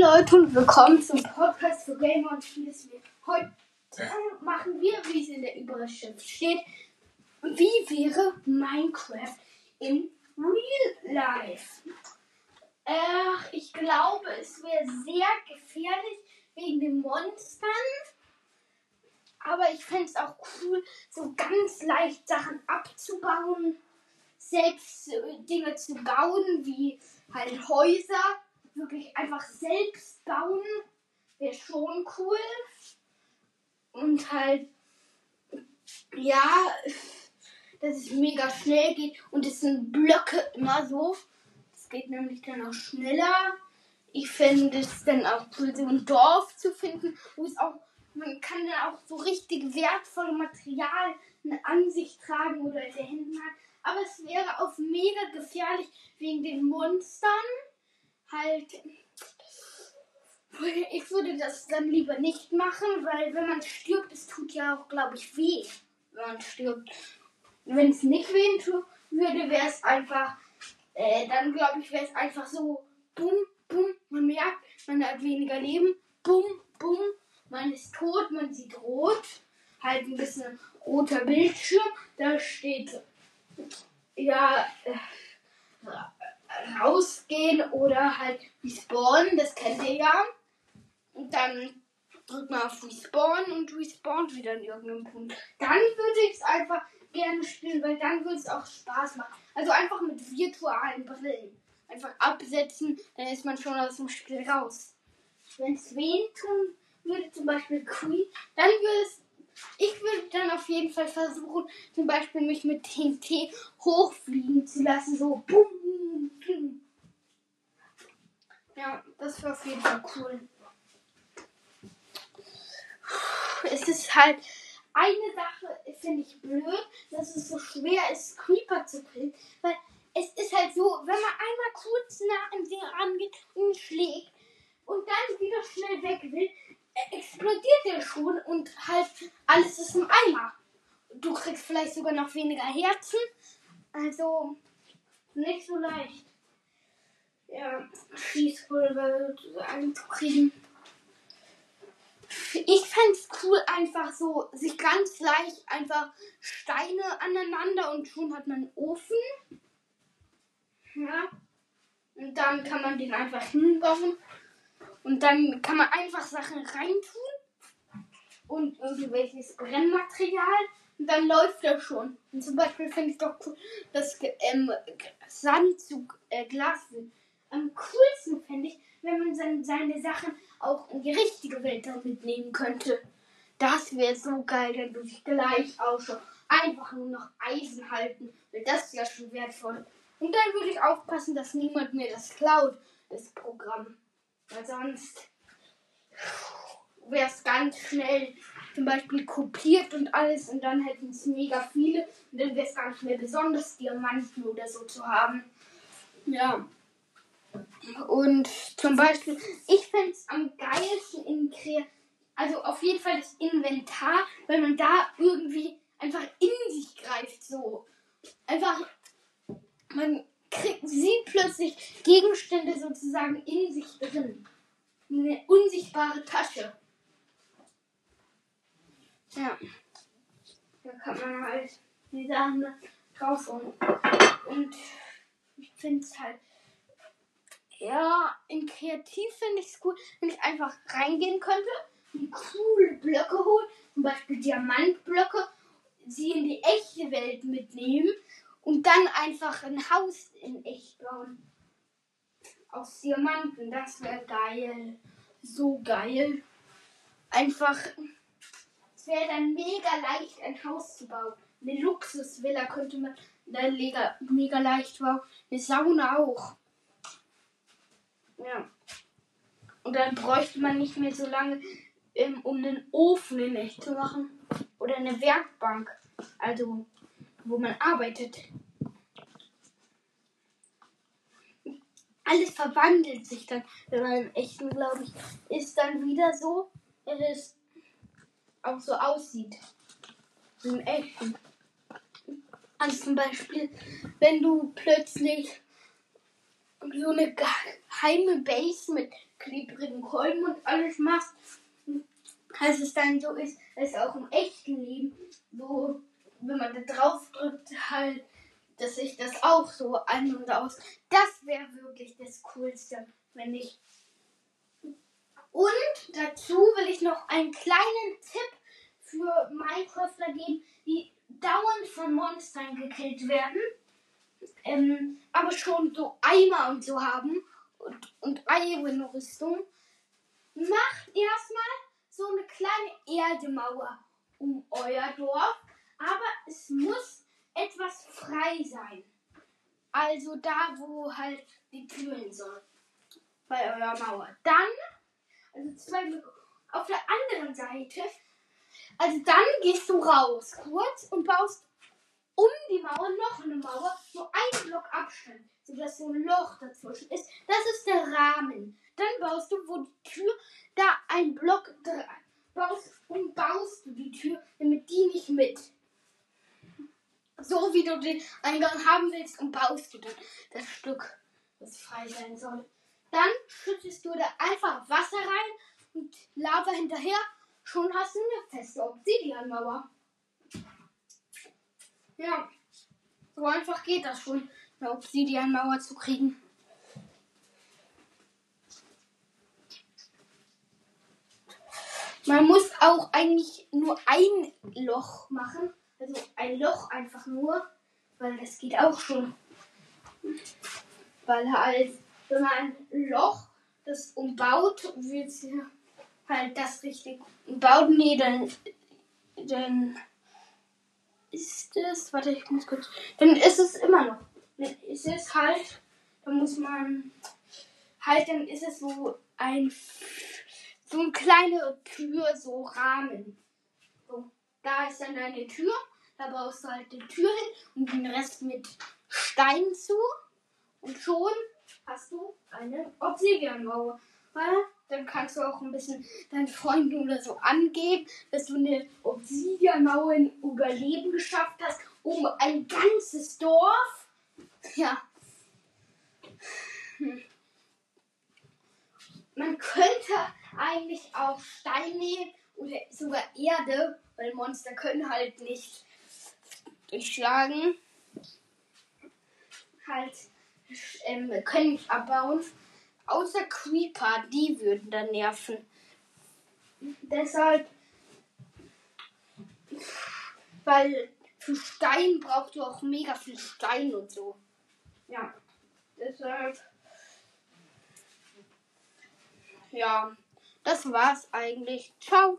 Leute und willkommen zum Podcast für Gamer und Spieleswelt. Heute machen wir, wie es in der Überschrift steht, wie wäre Minecraft in Real Life? Äh, ich glaube, es wäre sehr gefährlich wegen den Monstern. Aber ich fände es auch cool, so ganz leicht Sachen abzubauen, selbst äh, Dinge zu bauen, wie halt Häuser wirklich einfach selbst bauen, wäre schon cool. Und halt, ja, dass es mega schnell geht und es sind Blöcke immer so. Es geht nämlich dann auch schneller. Ich fände es dann auch cool, so ein Dorf zu finden, wo es auch, man kann dann auch so richtig wertvolle Materialien an sich tragen oder in den Händen haben. Aber es wäre auch mega gefährlich wegen den Monstern halt. Ich würde das dann lieber nicht machen, weil wenn man stirbt, es tut ja auch, glaube ich, weh, wenn man stirbt. Wenn es nicht weh tun würde, wäre es einfach, äh, dann glaube ich, wäre es einfach so, bumm, bumm, man merkt, man hat weniger Leben, bumm, bumm, man ist tot, man sieht rot, halt ein bisschen roter Bildschirm, da steht, ja, äh, rausgehen oder halt respawnen, das kennt ihr ja. Und dann drückt man auf Respawn und respawnt wieder in irgendeinem Punkt. Dann würde ich es einfach gerne spielen, weil dann würde es auch Spaß machen. Also einfach mit virtualen Brillen. Einfach absetzen, dann ist man schon aus dem Spiel raus. Wenn es wen tun würde, zum Beispiel Queen, dann würde es ich würde dann auf jeden Fall versuchen, zum Beispiel mich mit TNT hochfliegen zu lassen, so bum, ja, das wäre auf jeden Fall cool. Es ist halt eine Sache, finde ich blöd, dass es so schwer ist, Creeper zu killen, weil es ist halt so, wenn man einmal kurz nah an den rangeht und schlägt und dann wieder schnell weg will, explodiert der schon und halt alles ist im Eimer. Du kriegst vielleicht sogar noch weniger Herzen, also nicht so leicht ja, Schießpulver einzukriegen. Ich fände es cool, einfach so, sich ganz leicht einfach Steine aneinander und schon hat man einen Ofen. Ja. Und dann kann man den einfach hinbauen. Und dann kann man einfach Sachen reintun. Und irgendwelches Brennmaterial. Und dann läuft er schon. Und zum Beispiel finde ich doch cool, dass ähm, Sand zu äh, Glas wird am coolsten fände ich, wenn man seine, seine Sachen auch in die richtige Welt dann mitnehmen könnte. Das wäre so geil, dann würde ich gleich auch schon einfach nur noch Eisen halten, weil das ist ja schon wertvoll. Und dann würde ich aufpassen, dass niemand mir das klaut, das Programm. Weil sonst wäre es ganz schnell zum Beispiel kopiert und alles und dann hätten es mega viele und dann wäre es gar nicht mehr besonders, Diamanten oder so zu haben. Ja. Und zum Beispiel, ich fände es am geilsten in Kre also auf jeden Fall das Inventar, weil man da irgendwie einfach in sich greift, so. Einfach, man kriegt, sieht plötzlich Gegenstände sozusagen in sich drin. Eine unsichtbare Tasche. Ja. Da kann man halt die Sachen drauf und, und ich finde es halt ja, in Kreativ finde ich es cool, wenn ich einfach reingehen könnte, und coole Blöcke holen, zum Beispiel Diamantblöcke, sie in die echte Welt mitnehmen und dann einfach ein Haus in echt bauen. Aus Diamanten, das wäre geil. So geil. Einfach, wäre dann mega leicht, ein Haus zu bauen. Eine Luxusvilla könnte man dann mega, mega leicht bauen. Eine Sauna auch. Ja. Und dann bräuchte man nicht mehr so lange, ähm, um einen Ofen in echt zu machen. Oder eine Werkbank. Also, wo man arbeitet. Alles verwandelt sich dann, wenn man im echten, glaube ich, ist dann wieder so, es auch so aussieht. Im echten. Also zum Beispiel, wenn du plötzlich so eine geheime Base mit klebrigen Kolben und alles machst, als es dann so ist, als auch im echten Leben, wo, wenn man da drauf drückt, halt, dass sich das auch so an und aus. Das wäre wirklich das Coolste, wenn ich. Und dazu will ich noch einen kleinen Tipp für Minecrafter geben, die dauernd von Monstern gekillt werden, ähm, aber schon so Eimer und so haben und, und Iron-Rüstung. Macht erstmal so eine kleine Erdemauer um euer Dorf, aber es muss etwas frei sein. Also da, wo halt die Tür hin soll. Bei eurer Mauer. Dann, also zwei anderen Seite, also dann gehst du raus kurz und baust um die Mauer noch eine Mauer, nur ein Block Abstand, sodass so ein Loch dazwischen ist. Das ist der Rahmen. Dann baust du, wo die Tür, da ein Block dran baust und baust du die Tür, damit die nicht mit. So wie du den Eingang haben willst und baust du dann das Stück, das frei sein soll. Dann schüttest du da einfach Wasser rein und Lava hinterher. Schon hast du eine feste Obsidianmauer. Ja, so einfach geht das schon, eine Obsidianmauer zu kriegen. Man muss auch eigentlich nur ein Loch machen. Also ein Loch einfach nur, weil das geht auch schon. Weil halt, wenn man ein Loch das umbaut, wird halt das richtig umbaut. Nee, dann, ist es, warte, ich muss kurz, dann ist es immer noch. Dann ist es halt, dann muss man, halt, dann ist es so ein so eine kleine Tür, so Rahmen. So, da ist dann eine Tür, da baust du halt die Tür hin und den Rest mit Stein zu. Und schon hast du eine Obsidianmauer. Dann kannst du auch ein bisschen deinen Freunden oder so angeben, dass du eine Obsidianmauer in Überleben geschafft hast, um ein ganzes Dorf. Ja. Hm. Man könnte eigentlich auch Steine oder sogar Erde, weil Monster können halt nicht durchschlagen. Halt ähm, können abbauen. Außer Creeper, die würden dann nerven. Deshalb, weil für Stein braucht du auch mega viel Stein und so. Ja, deshalb. Ja. Das war's eigentlich. Ciao.